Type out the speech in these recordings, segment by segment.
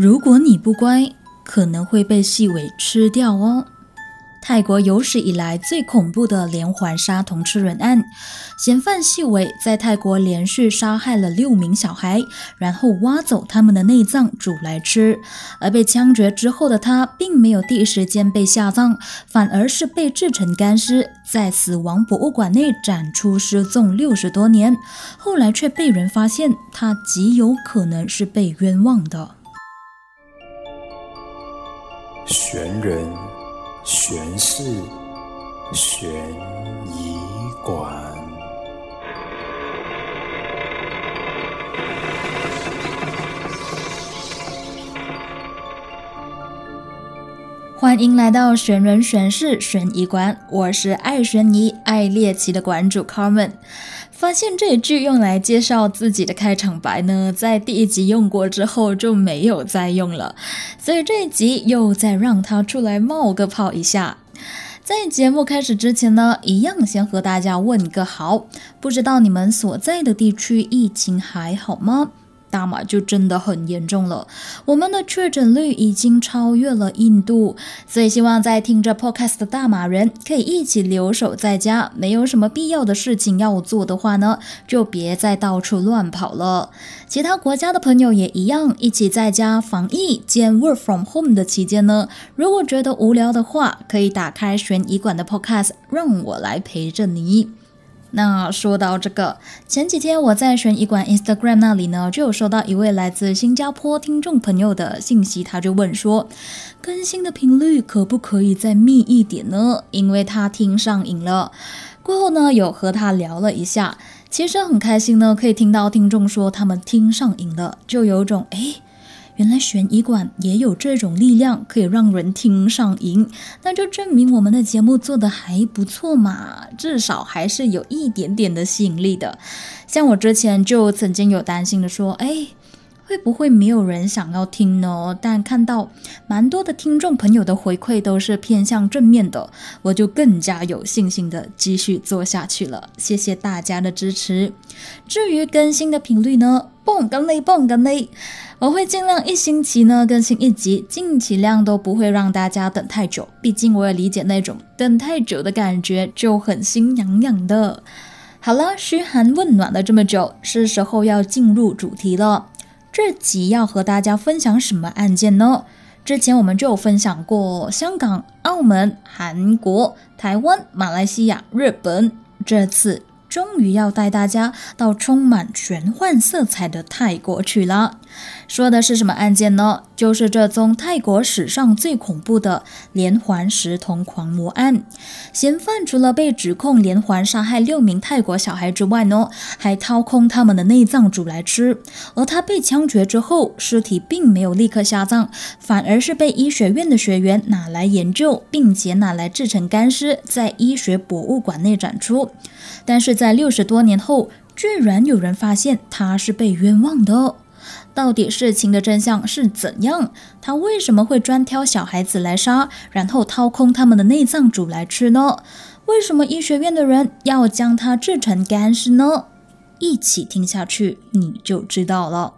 如果你不乖，可能会被细尾吃掉哦。泰国有史以来最恐怖的连环杀童吃人案，嫌犯细尾在泰国连续杀害了六名小孩，然后挖走他们的内脏煮来吃。而被枪决之后的他，并没有第一时间被下葬，反而是被制成干尸，在死亡博物馆内展出失踪六十多年。后来却被人发现，他极有可能是被冤枉的。玄人。玄事玄仪馆，欢迎来到悬人悬事悬疑馆。我是爱悬疑、爱猎奇的馆主 Carmen。发现这一句用来介绍自己的开场白呢，在第一集用过之后就没有再用了，所以这一集又再让他出来冒个泡一下。在节目开始之前呢，一样先和大家问个好，不知道你们所在的地区疫情还好吗？大马就真的很严重了，我们的确诊率已经超越了印度，所以希望在听着 podcast 的大马人可以一起留守在家，没有什么必要的事情要做的话呢，就别再到处乱跑了。其他国家的朋友也一样，一起在家防疫兼 work from home 的期间呢，如果觉得无聊的话，可以打开悬疑馆的 podcast，让我来陪着你。那说到这个，前几天我在悬疑馆 Instagram 那里呢，就有收到一位来自新加坡听众朋友的信息，他就问说，更新的频率可不可以再密一点呢？因为他听上瘾了。过后呢，有和他聊了一下，其实很开心呢，可以听到听众说他们听上瘾了，就有种诶。原来悬疑馆也有这种力量，可以让人听上瘾，那就证明我们的节目做的还不错嘛，至少还是有一点点的吸引力的。像我之前就曾经有担心的说，哎，会不会没有人想要听呢？但看到蛮多的听众朋友的回馈都是偏向正面的，我就更加有信心的继续做下去了。谢谢大家的支持。至于更新的频率呢，蹦跟雷，蹦跟雷。我会尽量一星期呢更新一集，尽其量都不会让大家等太久。毕竟我也理解那种等太久的感觉就很心痒痒的。好了，嘘寒问暖了这么久，是时候要进入主题了。这集要和大家分享什么案件呢？之前我们就有分享过香港、澳门、韩国、台湾、马来西亚、日本，这次。终于要带大家到充满玄幻色彩的泰国去了。说的是什么案件呢？就是这宗泰国史上最恐怖的连环食童狂魔案。嫌犯除了被指控连环杀害六名泰国小孩之外呢，还掏空他们的内脏煮来吃。而他被枪决之后，尸体并没有立刻下葬，反而是被医学院的学员拿来研究，并且拿来制成干尸，在医学博物馆内展出。但是在六十多年后，居然有人发现他是被冤枉的。到底事情的真相是怎样？他为什么会专挑小孩子来杀，然后掏空他们的内脏煮来吃呢？为什么医学院的人要将他制成干尸呢？一起听下去你就知道了。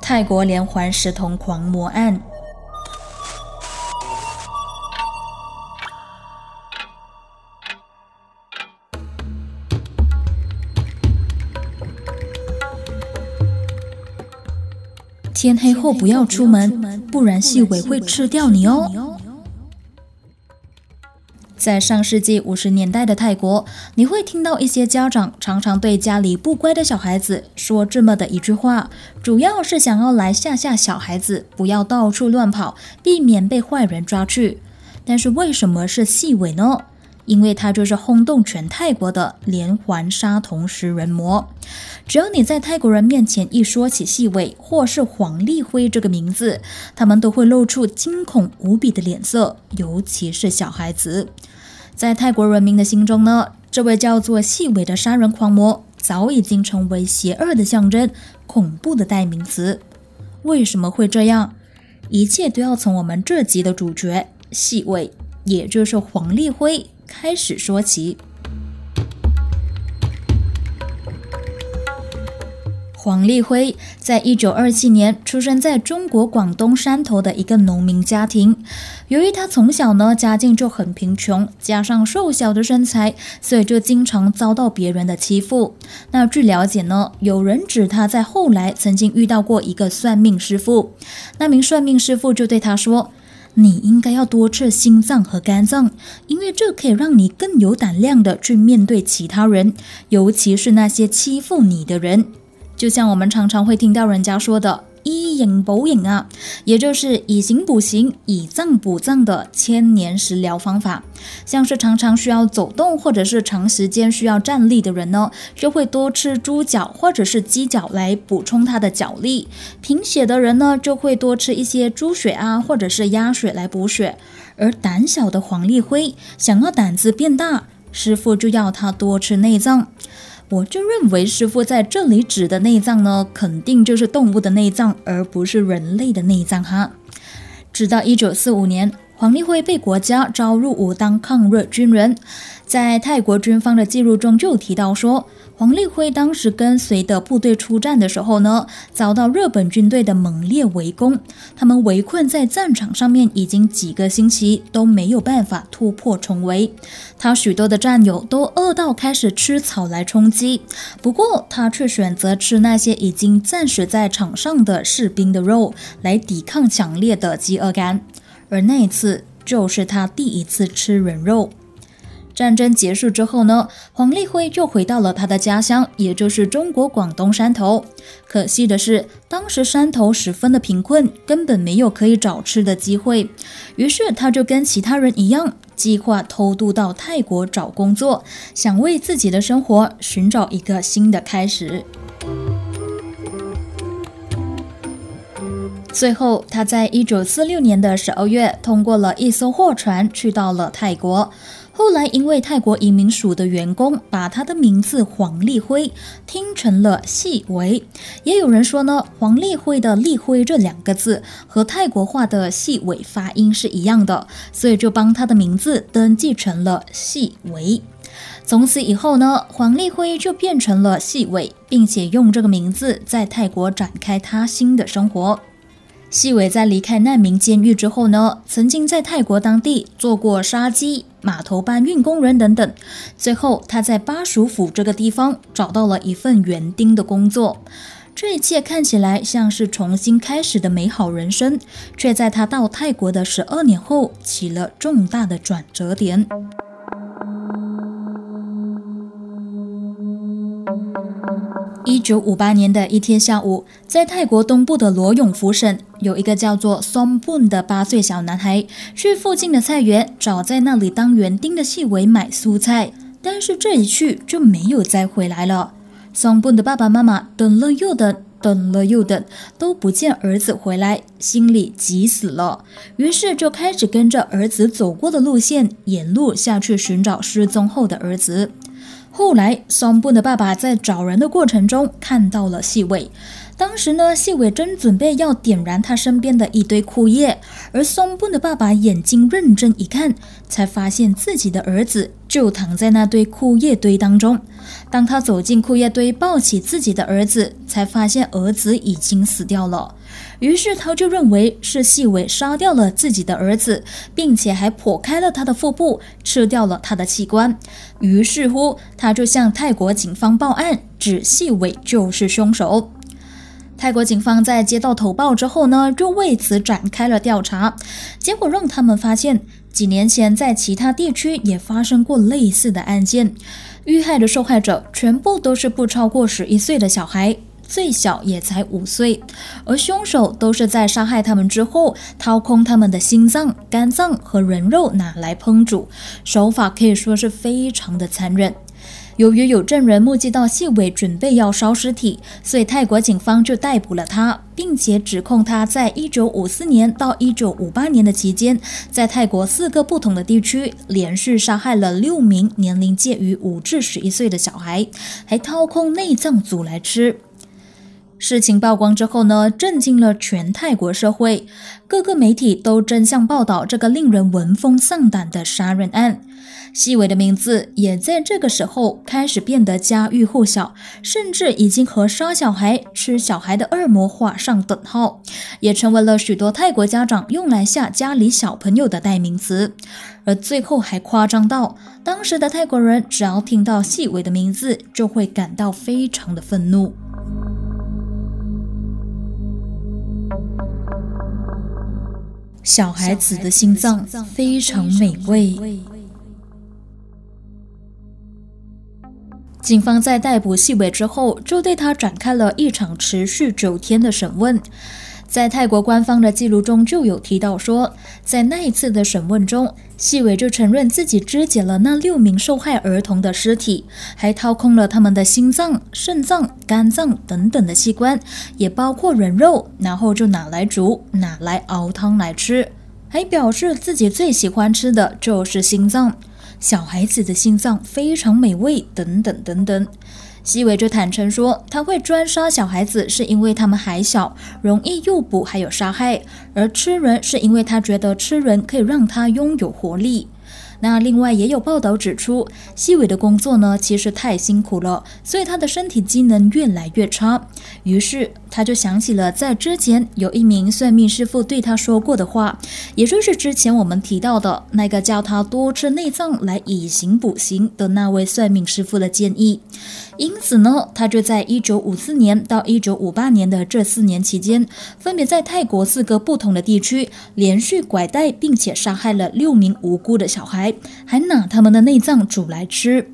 泰国连环食童狂魔案。天黑后不要出门，不然细尾会吃掉你哦。在上世纪五十年代的泰国，你会听到一些家长常常对家里不乖的小孩子说这么的一句话，主要是想要来吓吓小孩子，不要到处乱跑，避免被坏人抓去。但是为什么是细尾呢？因为他就是轰动全泰国的连环杀童食人魔。只要你在泰国人面前一说起细尾或是黄立辉这个名字，他们都会露出惊恐无比的脸色，尤其是小孩子。在泰国人民的心中呢，这位叫做细尾的杀人狂魔早已经成为邪恶的象征，恐怖的代名词。为什么会这样？一切都要从我们这集的主角细尾，也就是黄立辉。开始说起，黄立辉在一九二七年出生在中国广东山头的一个农民家庭。由于他从小呢家境就很贫穷，加上瘦小的身材，所以就经常遭到别人的欺负。那据了解呢，有人指他在后来曾经遇到过一个算命师傅，那名算命师傅就对他说：“你应该要多吃心脏和肝脏，因为这可以让你更有胆量的去面对其他人，尤其是那些欺负你的人。”就像我们常常会听到人家说的“以形补形”啊，也就是以形补形、以脏补脏的千年食疗方法。像是常常需要走动或者是长时间需要站立的人呢，就会多吃猪脚或者是鸡脚来补充他的脚力。贫血的人呢，就会多吃一些猪血啊或者是鸭血来补血。而胆小的黄立辉想要胆子变大，师傅就要他多吃内脏。我就认为师傅在这里指的内脏呢，肯定就是动物的内脏，而不是人类的内脏哈。直到一九四五年，黄立辉被国家招入伍当抗日军人，在泰国军方的记录中就提到说。黄立辉当时跟随的部队出战的时候呢，遭到日本军队的猛烈围攻，他们围困在战场上面已经几个星期都没有办法突破重围。他许多的战友都饿到开始吃草来充饥，不过他却选择吃那些已经战死在场上的士兵的肉来抵抗强烈的饥饿感。而那一次就是他第一次吃人肉。战争结束之后呢，黄立辉就回到了他的家乡，也就是中国广东山头。可惜的是，当时山头十分的贫困，根本没有可以找吃的机会。于是他就跟其他人一样，计划偷渡到泰国找工作，想为自己的生活寻找一个新的开始。最后，他在一九四六年的十二月，通过了一艘货船，去到了泰国。后来，因为泰国移民署的员工把他的名字黄立辉听成了细维，也有人说呢，黄立辉的立辉这两个字和泰国话的细尾发音是一样的，所以就帮他的名字登记成了细维。从此以后呢，黄立辉就变成了细尾，并且用这个名字在泰国展开他新的生活。细伟在离开难民监狱之后呢，曾经在泰国当地做过杀鸡、码头搬运工人等等。最后，他在巴蜀府这个地方找到了一份园丁的工作。这一切看起来像是重新开始的美好人生，却在他到泰国的十二年后起了重大的转折点。一九五八年的一天下午，在泰国东部的罗永福省，有一个叫做松布的八岁小男孩，去附近的菜园找在那里当园丁的细伟买蔬菜，但是这一去就没有再回来了。松布的爸爸妈妈等了又等，等了又等，都不见儿子回来，心里急死了，于是就开始跟着儿子走过的路线，沿路下去寻找失踪后的儿子。后来，松布的爸爸在找人的过程中看到了细尾。当时呢，细伟正准备要点燃他身边的一堆枯叶，而松布的爸爸眼睛认真一看，才发现自己的儿子就躺在那堆枯叶堆当中。当他走进枯叶堆，抱起自己的儿子，才发现儿子已经死掉了。于是他就认为是细伟杀掉了自己的儿子，并且还剖开了他的腹部，吃掉了他的器官。于是乎，他就向泰国警方报案，指细伟就是凶手。泰国警方在接到投报之后呢，就为此展开了调查，结果让他们发现，几年前在其他地区也发生过类似的案件，遇害的受害者全部都是不超过十一岁的小孩。最小也才五岁，而凶手都是在杀害他们之后，掏空他们的心脏、肝脏和人肉拿来烹煮，手法可以说是非常的残忍。由于有证人目击到细伟准备要烧尸体，所以泰国警方就逮捕了他，并且指控他在一九五四年到一九五八年的期间，在泰国四个不同的地区连续杀害了六名年龄介于五至十一岁的小孩，还掏空内脏煮来吃。事情曝光之后呢，震惊了全泰国社会，各个媒体都争相报道这个令人闻风丧胆的杀人案。细伟的名字也在这个时候开始变得家喻户晓，甚至已经和杀小孩、吃小孩的恶魔画上等号，也成为了许多泰国家长用来吓家里小朋友的代名词。而最后还夸张到，当时的泰国人只要听到细伟的名字，就会感到非常的愤怒。小孩子的心脏非常美味。警方在逮捕细伟之后，就对他展开了一场持续九天的审问。在泰国官方的记录中就有提到说，在那一次的审问中，细伟就承认自己肢解了那六名受害儿童的尸体，还掏空了他们的心脏、肾脏、肝脏等等的器官，也包括人肉，然后就拿来煮，拿来熬汤来吃，还表示自己最喜欢吃的就是心脏，小孩子的心脏非常美味，等等等等。西伟就坦诚说，他会专杀小孩子，是因为他们还小，容易诱捕，还有杀害；而吃人，是因为他觉得吃人可以让他拥有活力。那另外也有报道指出，西伟的工作呢，其实太辛苦了，所以他的身体机能越来越差。于是他就想起了在之前有一名算命师傅对他说过的话，也就是之前我们提到的那个叫他多吃内脏来以形补形的那位算命师傅的建议。因此呢，他就在一九五四年到一九五八年的这四年期间，分别在泰国四个不同的地区连续拐带并且杀害了六名无辜的小孩。还拿他们的内脏煮来吃。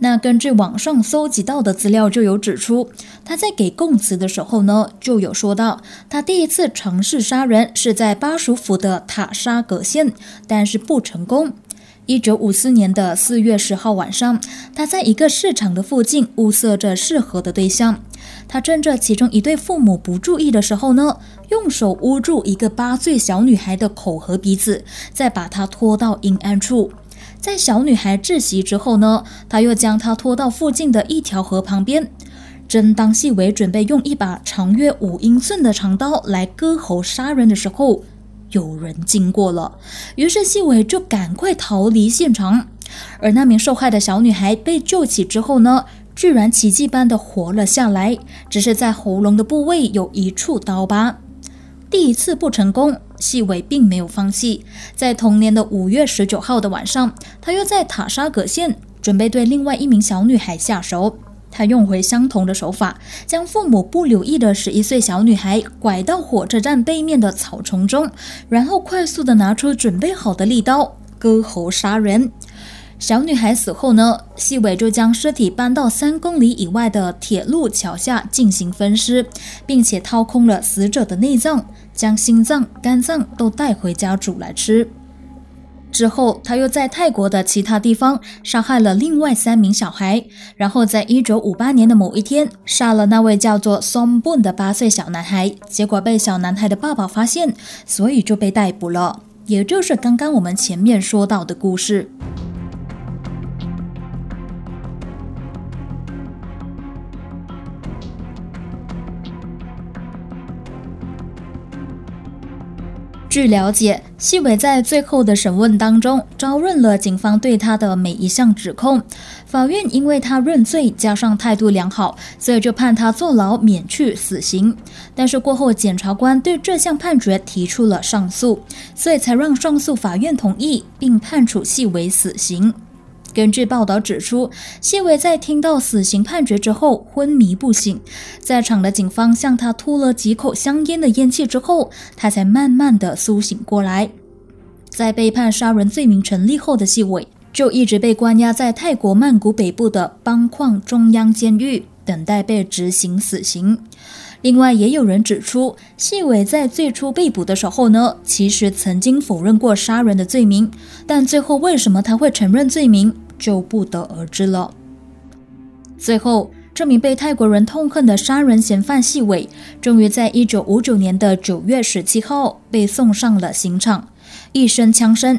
那根据网上搜集到的资料，就有指出，他在给供词的时候呢，就有说到，他第一次尝试杀人是在巴蜀府的塔沙格县，但是不成功。一九五四年的四月十号晚上，他在一个市场的附近物色着适合的对象。他趁着其中一对父母不注意的时候呢，用手捂住一个八岁小女孩的口和鼻子，再把她拖到阴暗处。在小女孩窒息之后呢，他又将她拖到附近的一条河旁边。正当细伟准备用一把长约五英寸的长刀来割喉杀人的时候，有人经过了，于是细伟就赶快逃离现场。而那名受害的小女孩被救起之后呢，居然奇迹般的活了下来，只是在喉咙的部位有一处刀疤。第一次不成功。细伟并没有放弃，在同年的五月十九号的晚上，他又在塔沙葛县准备对另外一名小女孩下手。他用回相同的手法，将父母不留意的十一岁小女孩拐到火车站背面的草丛中，然后快速的拿出准备好的利刀割喉杀人。小女孩死后呢，细伟就将尸体搬到三公里以外的铁路桥下进行分尸，并且掏空了死者的内脏。将心脏、肝脏都带回家煮来吃。之后，他又在泰国的其他地方杀害了另外三名小孩，然后在一九五八年的某一天杀了那位叫做 Som Bun 的八岁小男孩。结果被小男孩的爸爸发现，所以就被逮捕了。也就是刚刚我们前面说到的故事。据了解，细伟在最后的审问当中招认了警方对他的每一项指控。法院因为他认罪，加上态度良好，所以就判他坐牢免去死刑。但是过后，检察官对这项判决提出了上诉，所以才让上诉法院同意，并判处细伟死刑。根据报道指出，谢伟在听到死刑判决之后昏迷不醒，在场的警方向他吐了几口香烟的烟气之后，他才慢慢的苏醒过来。在被判杀人罪名成立后的谢伟，就一直被关押在泰国曼谷北部的邦矿中央监狱，等待被执行死刑。另外，也有人指出，细伟在最初被捕的时候呢，其实曾经否认过杀人的罪名，但最后为什么他会承认罪名，就不得而知了。最后，这名被泰国人痛恨的杀人嫌犯细伟，终于在一九五九年的九月十七号被送上了刑场，一声枪声，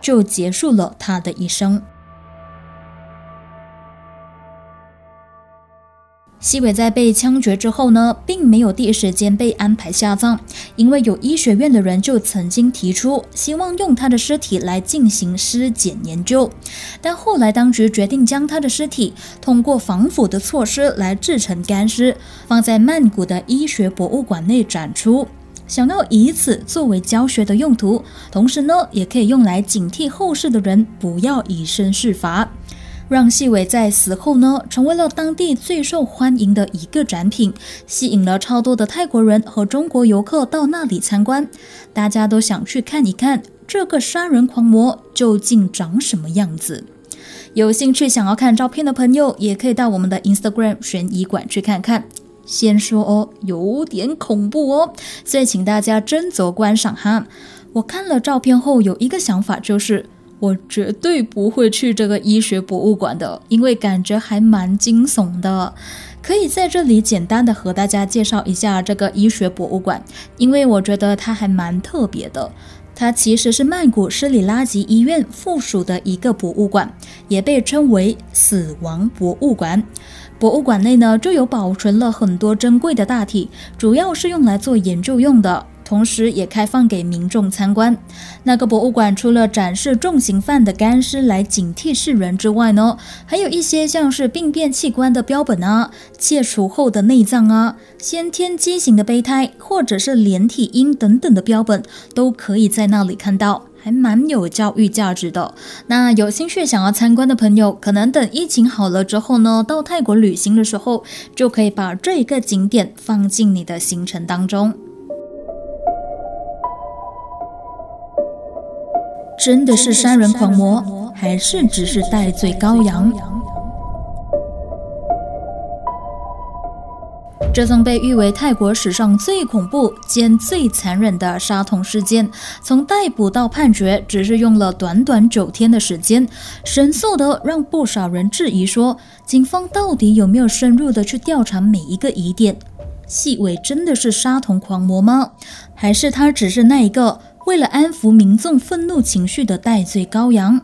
就结束了他的一生。西伟在被枪决之后呢，并没有第一时间被安排下葬，因为有医学院的人就曾经提出，希望用他的尸体来进行尸检研究。但后来当局决定将他的尸体通过防腐的措施来制成干尸，放在曼谷的医学博物馆内展出，想要以此作为教学的用途，同时呢，也可以用来警惕后世的人不要以身试法。让细伟在死后呢，成为了当地最受欢迎的一个展品，吸引了超多的泰国人和中国游客到那里参观。大家都想去看一看这个杀人狂魔究竟长什么样子。有兴趣想要看照片的朋友，也可以到我们的 Instagram 悬疑馆去看看。先说哦，有点恐怖哦，所以请大家斟酌观赏哈。我看了照片后，有一个想法就是。我绝对不会去这个医学博物馆的，因为感觉还蛮惊悚的。可以在这里简单的和大家介绍一下这个医学博物馆，因为我觉得它还蛮特别的。它其实是曼谷施里拉吉医院附属的一个博物馆，也被称为死亡博物馆。博物馆内呢就有保存了很多珍贵的大体，主要是用来做研究用的。同时，也开放给民众参观。那个博物馆除了展示重刑犯的干尸来警惕世人之外呢，还有一些像是病变器官的标本啊、切除后的内脏啊、先天畸形的胚胎，或者是连体婴等等的标本，都可以在那里看到，还蛮有教育价值的。那有兴趣想要参观的朋友，可能等疫情好了之后呢，到泰国旅行的时候，就可以把这一个景点放进你的行程当中。真的是杀人狂魔，还是只是戴罪羔羊？这宗被誉为泰国史上最恐怖兼最残忍的杀童事件，从逮捕到判决，只是用了短短九天的时间，神速的让不少人质疑说，警方到底有没有深入的去调查每一个疑点？细伟真的是杀童狂魔吗？还是他只是那一个？为了安抚民众愤怒情绪的戴罪羔羊，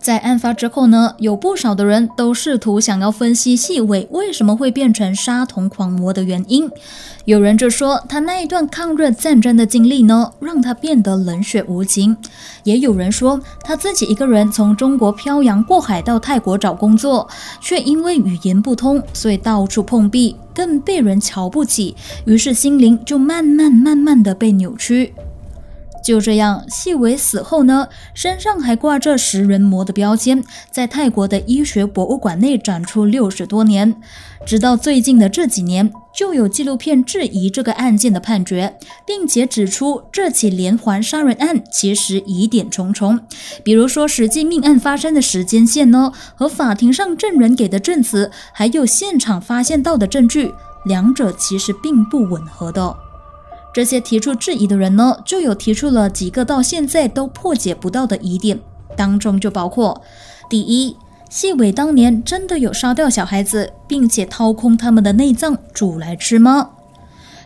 在案发之后呢，有不少的人都试图想要分析细伟为什么会变成杀童狂魔的原因。有人就说他那一段抗日战争的经历呢，让他变得冷血无情；也有人说他自己一个人从中国漂洋过海到泰国找工作，却因为语言不通，所以到处碰壁，更被人瞧不起，于是心灵就慢慢慢慢的被扭曲。就这样，细伟死后呢，身上还挂着食人魔的标签，在泰国的医学博物馆内展出六十多年。直到最近的这几年，就有纪录片质疑这个案件的判决，并且指出这起连环杀人案其实疑点重重。比如说，实际命案发生的时间线呢，和法庭上证人给的证词，还有现场发现到的证据，两者其实并不吻合的。这些提出质疑的人呢，就有提出了几个到现在都破解不到的疑点，当中就包括：第一，细伟当年真的有杀掉小孩子，并且掏空他们的内脏煮来吃吗？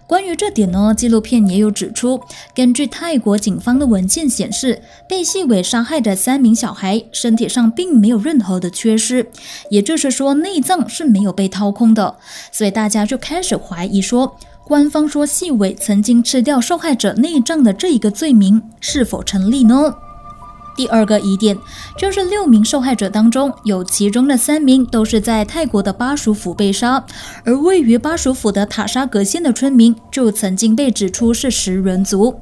关于这点呢，纪录片也有指出，根据泰国警方的文件显示，被细伟杀害的三名小孩身体上并没有任何的缺失，也就是说内脏是没有被掏空的，所以大家就开始怀疑说。官方说细伟曾经吃掉受害者内脏的这一个罪名是否成立呢？第二个疑点就是六名受害者当中有其中的三名都是在泰国的巴蜀府被杀，而位于巴蜀府的塔沙格县的村民就曾经被指出是食人族。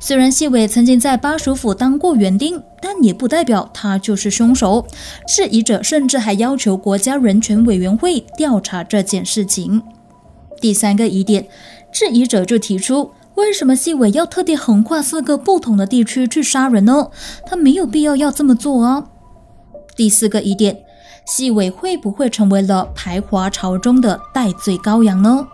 虽然细伟曾经在巴蜀府当过园丁，但也不代表他就是凶手。质疑者甚至还要求国家人权委员会调查这件事情。第三个疑点，质疑者就提出，为什么细伟要特地横跨四个不同的地区去杀人呢？他没有必要要这么做啊。第四个疑点，细伟会不会成为了排华潮中的戴罪羔羊呢？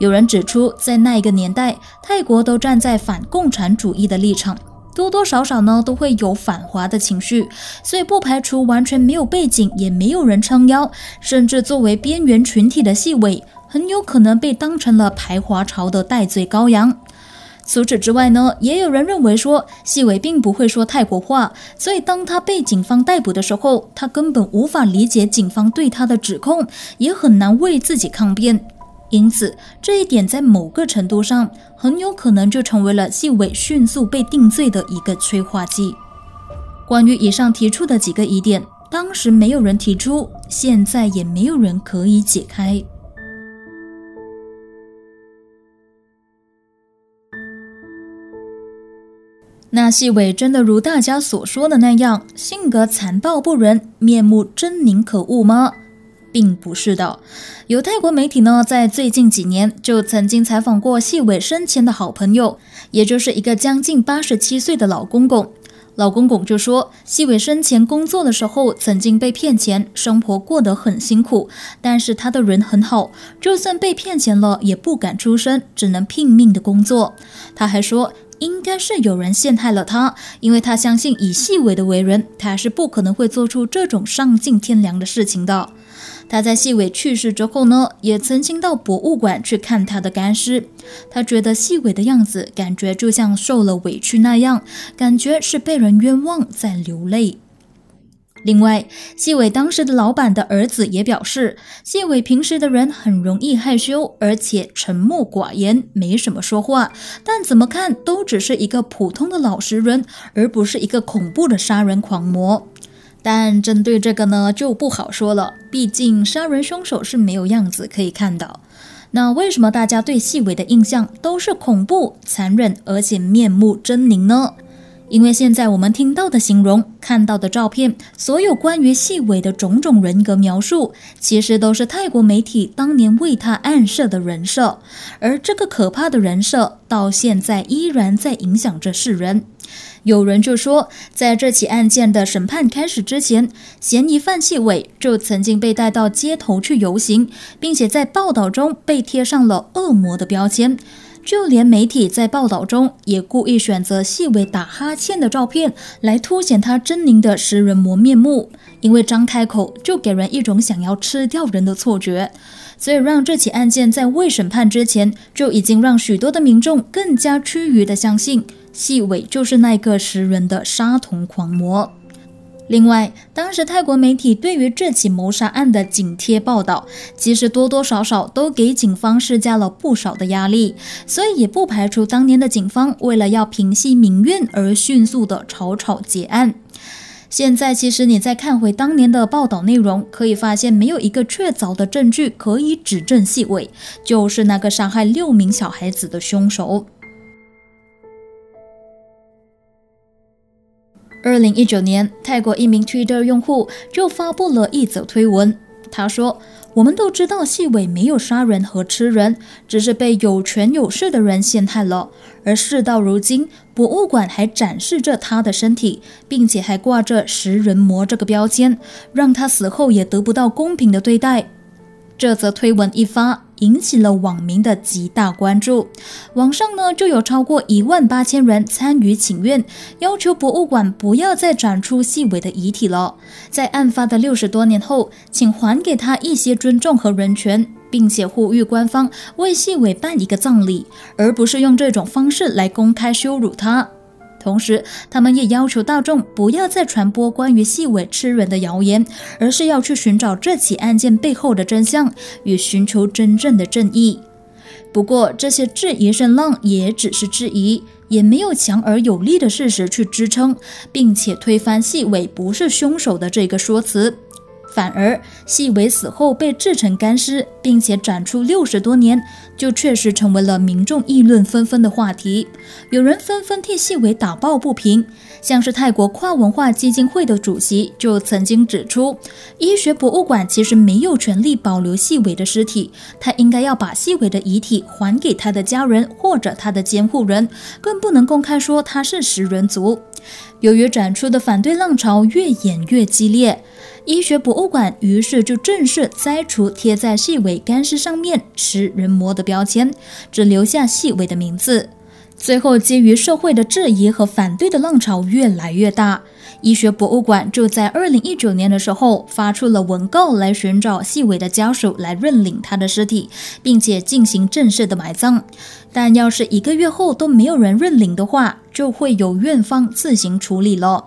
有人指出，在那一个年代，泰国都站在反共产主义的立场，多多少少呢都会有反华的情绪，所以不排除完全没有背景，也没有人撑腰，甚至作为边缘群体的细伟。很有可能被当成了排华潮的戴罪羔羊。除此之外呢，也有人认为说，细伟并不会说泰国话，所以当他被警方逮捕的时候，他根本无法理解警方对他的指控，也很难为自己抗辩。因此，这一点在某个程度上，很有可能就成为了细伟迅速被定罪的一个催化剂。关于以上提出的几个疑点，当时没有人提出，现在也没有人可以解开。那细伟真的如大家所说的那样，性格残暴不仁，面目狰狞可恶吗？并不是的。有泰国媒体呢，在最近几年就曾经采访过细伟生前的好朋友，也就是一个将近八十七岁的老公公。老公公就说，细伟生前工作的时候曾经被骗钱，生活过得很辛苦，但是他的人很好，就算被骗钱了也不敢出声，只能拼命的工作。他还说。应该是有人陷害了他，因为他相信以细伟的为人，他是不可能会做出这种丧尽天良的事情的。他在细伟去世之后呢，也曾经到博物馆去看他的干尸，他觉得细伟的样子，感觉就像受了委屈那样，感觉是被人冤枉在流泪。另外，细伟当时的老板的儿子也表示，细伟平时的人很容易害羞，而且沉默寡言，没什么说话。但怎么看都只是一个普通的老实人，而不是一个恐怖的杀人狂魔。但针对这个呢，就不好说了，毕竟杀人凶手是没有样子可以看到。那为什么大家对细伟的印象都是恐怖、残忍，而且面目狰狞呢？因为现在我们听到的形容、看到的照片，所有关于细伟的种种人格描述，其实都是泰国媒体当年为他暗设的人设，而这个可怕的人设到现在依然在影响着世人。有人就说，在这起案件的审判开始之前，嫌疑犯细伟就曾经被带到街头去游行，并且在报道中被贴上了恶魔的标签。就连媒体在报道中也故意选择细伟打哈欠的照片来凸显他狰狞的食人魔面目，因为张开口就给人一种想要吃掉人的错觉，所以让这起案件在未审判之前就已经让许多的民众更加趋于的相信细伟就是那个食人的杀童狂魔。另外，当时泰国媒体对于这起谋杀案的紧贴报道，其实多多少少都给警方施加了不少的压力，所以也不排除当年的警方为了要平息民怨而迅速的草草结案。现在，其实你再看回当年的报道内容，可以发现没有一个确凿的证据可以指证细伟就是那个杀害六名小孩子的凶手。二零一九年，泰国一名 Twitter 用户就发布了一则推文。他说：“我们都知道细伟没有杀人和吃人，只是被有权有势的人陷害了。而事到如今，博物馆还展示着他的身体，并且还挂着食人魔这个标签，让他死后也得不到公平的对待。”这则推文一发。引起了网民的极大关注，网上呢就有超过一万八千人参与请愿，要求博物馆不要再展出细伟的遗体了。在案发的六十多年后，请还给他一些尊重和人权，并且呼吁官方为细伟办一个葬礼，而不是用这种方式来公开羞辱他。同时，他们也要求大众不要再传播关于细伟吃人的谣言，而是要去寻找这起案件背后的真相，与寻求真正的正义。不过，这些质疑声浪也只是质疑，也没有强而有力的事实去支撑，并且推翻细伟不是凶手的这个说辞。反而，细伟死后被制成干尸，并且展出六十多年，就确实成为了民众议论纷纷的话题。有人纷纷替细伟打抱不平，像是泰国跨文化基金会的主席就曾经指出，医学博物馆其实没有权利保留细伟的尸体，他应该要把细伟的遗体还给他的家人或者他的监护人，更不能公开说他是食人族。由于展出的反对浪潮越演越激烈。医学博物馆于是就正式摘除贴在细尾干尸上面“食人魔”的标签，只留下细尾的名字。最后，基于社会的质疑和反对的浪潮越来越大，医学博物馆就在二零一九年的时候发出了文告，来寻找细伟的家属来认领他的尸体，并且进行正式的埋葬。但要是一个月后都没有人认领的话，就会由院方自行处理了。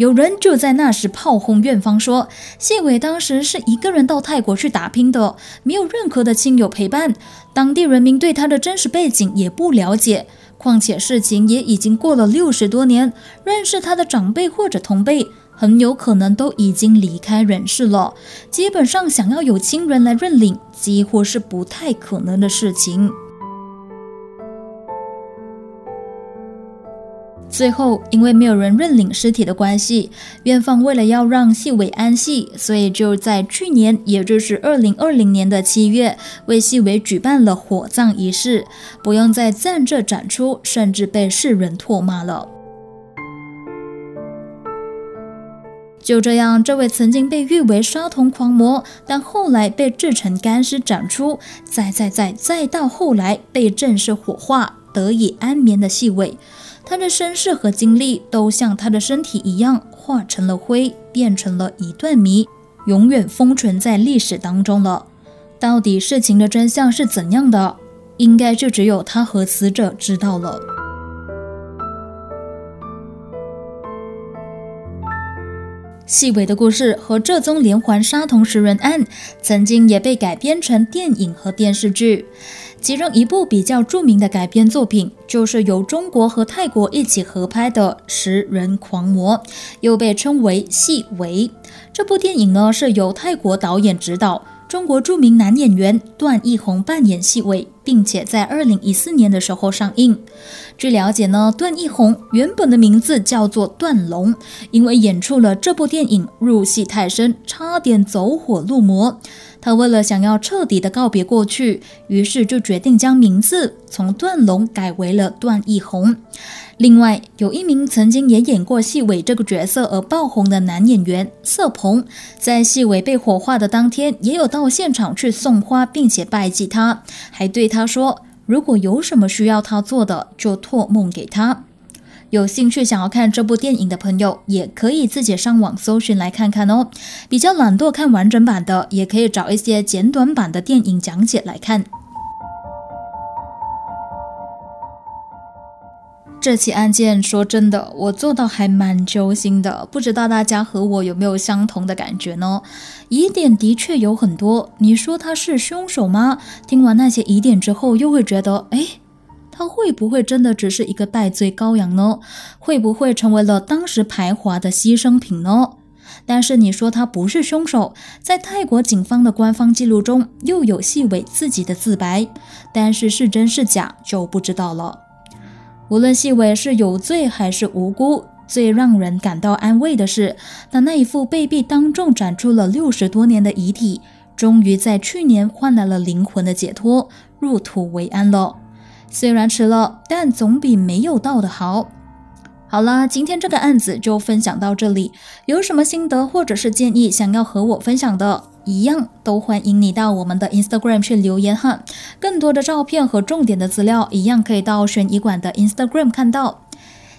有人就在那时炮轰院方说，谢伟当时是一个人到泰国去打拼的，没有任何的亲友陪伴，当地人民对他的真实背景也不了解。况且事情也已经过了六十多年，认识他的长辈或者同辈，很有可能都已经离开人世了。基本上想要有亲人来认领，几乎是不太可能的事情。最后，因为没有人认领尸体的关系，院方为了要让细伟安息，所以就在去年，也就是二零二零年的七月，为细伟举办了火葬仪式，不用再站着展出，甚至被世人唾骂了。就这样，这位曾经被誉为杀童狂魔，但后来被制成干尸展出，再再再再到后来被正式火化，得以安眠的细伟。他的身世和经历都像他的身体一样，化成了灰，变成了一段谜，永远封存在历史当中了。到底事情的真相是怎样的？应该就只有他和死者知道了。细伟的故事和这宗连环杀童食人案，曾经也被改编成电影和电视剧。其中一部比较著名的改编作品，就是由中国和泰国一起合拍的《食人狂魔》，又被称为《细尾》。这部电影呢，是由泰国导演执导。中国著名男演员段奕宏扮演细伟，并且在二零一四年的时候上映。据了解呢，段奕宏原本的名字叫做段龙，因为演出了这部电影入戏太深，差点走火入魔。他为了想要彻底的告别过去，于是就决定将名字从段龙改为了段奕宏。另外，有一名曾经也演过细伟这个角色而爆红的男演员色鹏，在细伟被火化的当天，也有到现场去送花，并且拜祭他，还对他说，如果有什么需要他做的，就托梦给他。有兴趣想要看这部电影的朋友，也可以自己上网搜寻来看看哦。比较懒惰看完整版的，也可以找一些简短版的电影讲解来看。这起案件，说真的，我做到还蛮揪心的。不知道大家和我有没有相同的感觉呢？疑点的确有很多。你说他是凶手吗？听完那些疑点之后，又会觉得，哎，他会不会真的只是一个戴罪羔羊呢？会不会成为了当时排华的牺牲品呢？但是你说他不是凶手，在泰国警方的官方记录中又有细伟自己的自白，但是是真是假就不知道了。无论细伟是有罪还是无辜，最让人感到安慰的是，他那一副被逼当众展出了六十多年的遗体，终于在去年换来了灵魂的解脱，入土为安了。虽然迟了，但总比没有到的好。好了，今天这个案子就分享到这里。有什么心得或者是建议想要和我分享的，一样都欢迎你到我们的 Instagram 去留言哈。更多的照片和重点的资料，一样可以到悬疑馆的 Instagram 看到。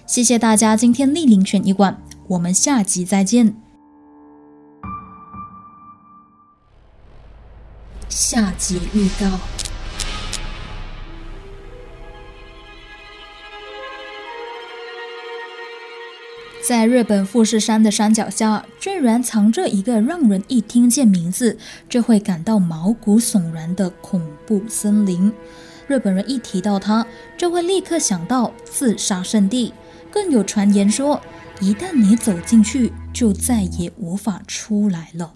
谢谢大家今天莅临悬疑馆，我们下集再见。下集预告。在日本富士山的山脚下，居然藏着一个让人一听见名字就会感到毛骨悚然的恐怖森林。日本人一提到它，就会立刻想到自杀圣地。更有传言说，一旦你走进去，就再也无法出来了。